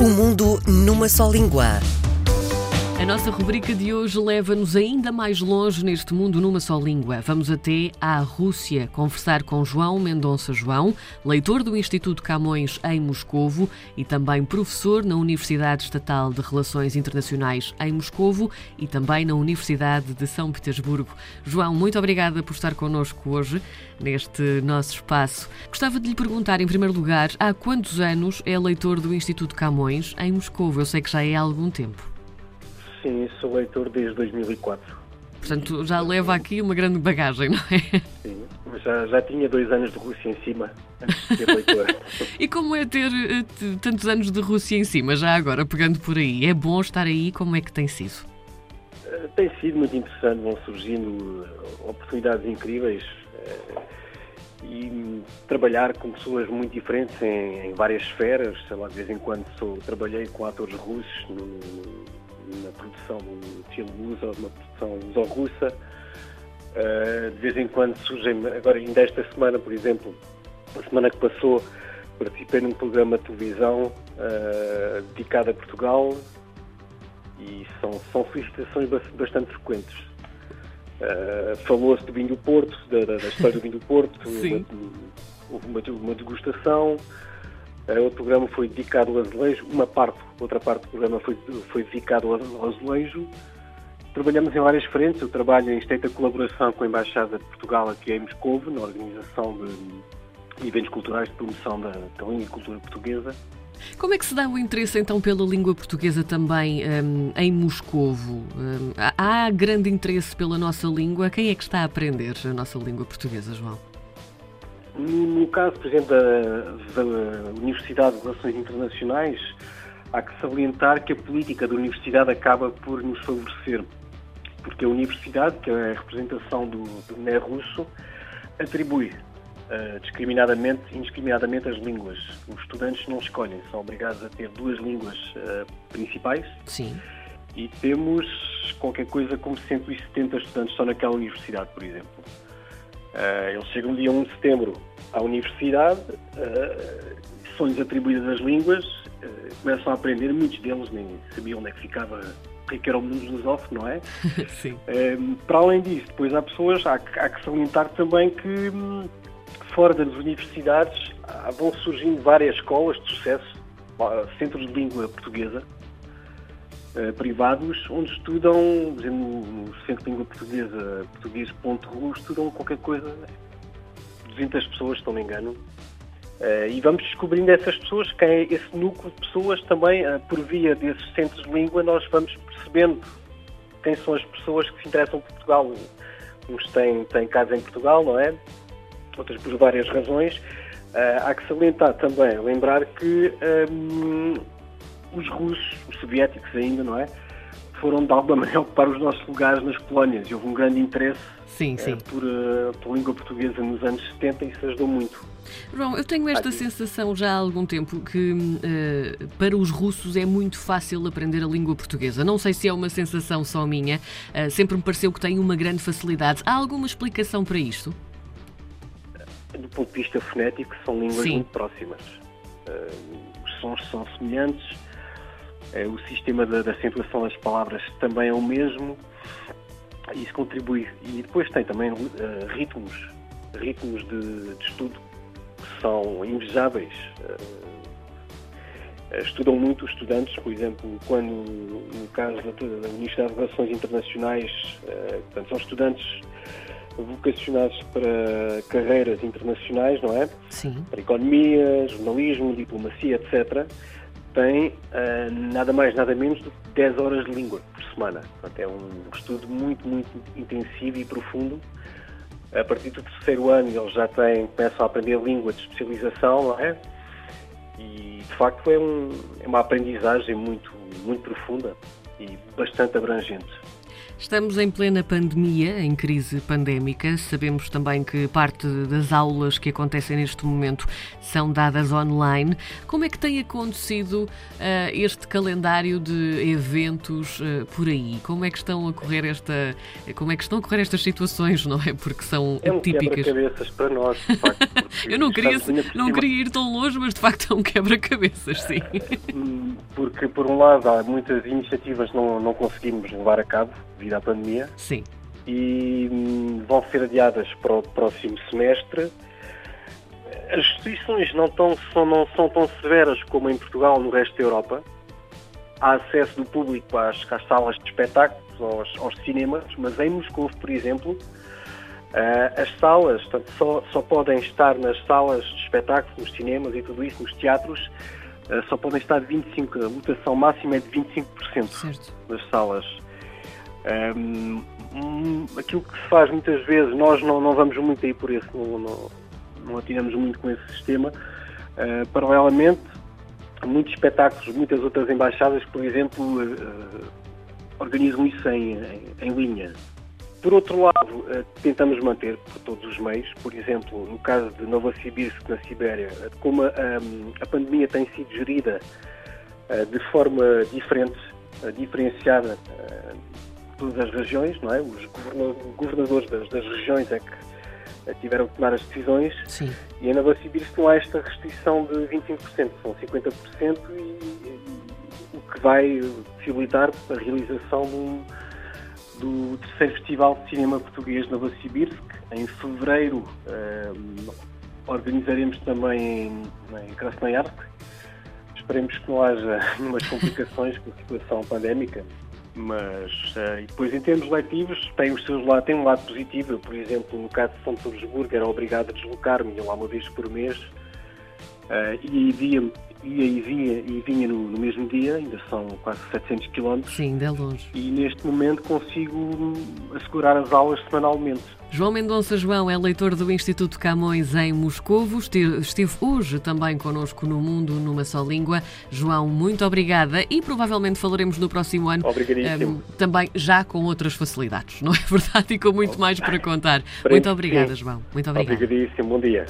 O mundo numa só língua. A nossa rubrica de hoje leva-nos ainda mais longe neste mundo numa só língua. Vamos até à Rússia conversar com João Mendonça João, leitor do Instituto Camões em Moscovo e também professor na Universidade Estatal de Relações Internacionais em Moscovo e também na Universidade de São Petersburgo. João, muito obrigada por estar connosco hoje neste nosso espaço. Gostava de lhe perguntar, em primeiro lugar, há quantos anos é leitor do Instituto Camões em Moscovo? Eu sei que já é há algum tempo. Sim, sou leitor desde 2004. Portanto, já leva aqui uma grande bagagem, não é? Sim, mas já, já tinha dois anos de Rússia em cima antes de ser leitor. e como é ter uh, tantos anos de Rússia em cima, já agora, pegando por aí? É bom estar aí? Como é que tem sido? Uh, tem sido muito interessante, vão surgindo oportunidades incríveis. E trabalhar com pessoas muito diferentes em, em, várias esferas, sei lá, de vez em quando sou, trabalhei com atores russos no, na produção de filme de uma produção luso-russa. Uh, de vez em quando surgem, agora ainda esta semana, por exemplo, a semana que passou, participei num programa de televisão uh, dedicado a Portugal e são, são solicitações bastante frequentes. Uh, Falou-se do vinho do Porto, da, da, história do vinho do Porto, houve uma, uma degustação, outro programa foi dedicado ao azulejo, uma parte, outra parte do programa foi, foi dedicado ao azulejo. Trabalhamos em várias frentes, eu trabalho em estreita colaboração com a Embaixada de Portugal aqui em Moscou, na organização de eventos culturais de promoção da, da língua e cultura portuguesa. Como é que se dá o interesse então pela língua portuguesa também um, em Moscovo? Um, há grande interesse pela nossa língua? Quem é que está a aprender a nossa língua portuguesa, João? No, caso, por exemplo, da, da Universidade de Relações Internacionais, há que salientar que a política da universidade acaba por nos favorecer, porque a universidade, que é a representação do, do russo, atribui uh, discriminadamente, indiscriminadamente as línguas. Os estudantes não escolhem, são obrigados a ter duas línguas uh, principais. Sim. E temos qualquer coisa como 170 estudantes só naquela universidade, por exemplo. Uh, eles chegam dia 1 de setembro à universidade, uh, são-lhes atribuídas as línguas, uh, começam a aprender, muitos deles nem sabiam onde é que ficava, o que, é que era o mundo lusófono, não é? Sim. para além disso, depois há pessoas, há, há que salientar também que hum, fora das universidades vão surgindo várias escolas de sucesso, centros de língua portuguesa, privados, onde estudam, no, no Centro de Língua Portuguesa, português.ru, estudam qualquer coisa, 200 pessoas, se não me engano. Uh, e vamos descobrindo essas pessoas, quem é esse núcleo de pessoas também, uh, por via desses centros de língua, nós vamos percebendo quem são as pessoas que se interessam por Portugal. Uns têm, têm casa em Portugal, não é? Outras por várias razões. Uh, há que salientar também, lembrar que um, os russos, os soviéticos ainda, não é? Foram de alguma maneira ocupar os nossos lugares nas colónias e houve um grande interesse sim, sim. por, uh, pela língua portuguesa nos anos 70 e isso ajudou muito. João, eu tenho esta sensação já há algum tempo que uh, para os russos é muito fácil aprender a língua portuguesa. Não sei se é uma sensação só minha, uh, sempre me pareceu que tem uma grande facilidade. Há alguma explicação para isto? Do ponto de vista fonético, são línguas Sim. muito próximas. os sons são semelhantes, o sistema da, da acentuação das palavras também é o mesmo. Isso contribui. E depois tem também uh, ritmos, ritmos de, de, estudo que são invejáveis. Uh, estudam muito os estudantes, por exemplo, quando, no caso da, da Universidade de Relações Internacionais, uh, portanto, são estudantes vocacionados para carreiras internacionais, não é? Sim. Para economia, jornalismo, diplomacia, etc tem uh, nada mais, nada menos do que 10 horas de língua por semana. Portanto, é um estudo muito, muito intensivo e profundo. A partir do terceiro ano eles já têm, começam a aprender língua de especialização, não é? E de facto é, um, é uma aprendizagem muito, muito profunda e bastante abrangente. Estamos em plena pandemia, em crise pandémica. Sabemos também que parte das aulas que acontecem neste momento são dadas online. Como é que tem acontecido uh, este calendário de eventos uh, por aí? Como é que estão a correr esta, como é que estão a correr estas situações, não é? Porque são é um típicas. quebra-cabeças para nós, de facto. Eu não queria, não queria ir tão longe, mas de facto é um quebra-cabeças, sim. Porque por um lado há muitas iniciativas que não, não conseguimos levar a cabo devido à pandemia. Sim. E hum, vão ser adiadas para o próximo semestre. As restrições não, tão, são, não são tão severas como em Portugal no resto da Europa. Há acesso do público às, às salas de espetáculos, aos, aos cinemas, mas em Moscou, por exemplo, Uh, as salas portanto, só, só podem estar nas salas de espetáculos, nos cinemas e tudo isso, nos teatros, uh, só podem estar 25%, a lotação máxima é de 25% certo. das salas. Um, aquilo que se faz muitas vezes, nós não, não vamos muito aí por esse, não, não, não atiramos muito com esse sistema. Uh, paralelamente, muitos espetáculos, muitas outras embaixadas, por exemplo, uh, organizam isso em, em, em, linha. Por outro lado, uh, tentamos manter por todos os meios, por exemplo, no caso de Novosibirsk, na Sibéria, como a, a pandemia tem sido gerida de forma diferente, diferenciada todas as regiões, não é? Os governadores das, das regiões é que eh, tiveram que tomar as decisões Sim. e em Novosibirsk não há esta restrição de 25%, são 50% e, e, o que vai possibilitar a realização do, do terceiro Festival de Cinema Português de Novosibirsk. Em fevereiro eh, organizaremos também em, em Krasnoyarsk. Esperemos que não haja nenhuma complicações com a situação pandémica mas uh, depois em termos letivos tem os seus tem um lado positivo. Por exemplo, no caso de São Petersburgo era obrigado a deslocar-me, lá uma vez por mês uh, e ia, ia e vinha, e vinha no, no, mesmo dia, ainda são quase 700 km. Sim, ainda é longe. E neste momento consigo assegurar as aulas semanalmente. João Mendonça João é leitor do Instituto Camões em Moscovo. Esteve hoje também connosco no Mundo numa só língua. João, muito obrigada e provavelmente falaremos no próximo ano. Obrigadíssimo. Um, também já com outras facilidades, não é verdade? E com muito mais para contar. Muito obrigada, João. Muito obrigada. Obrigadíssimo. Bom dia.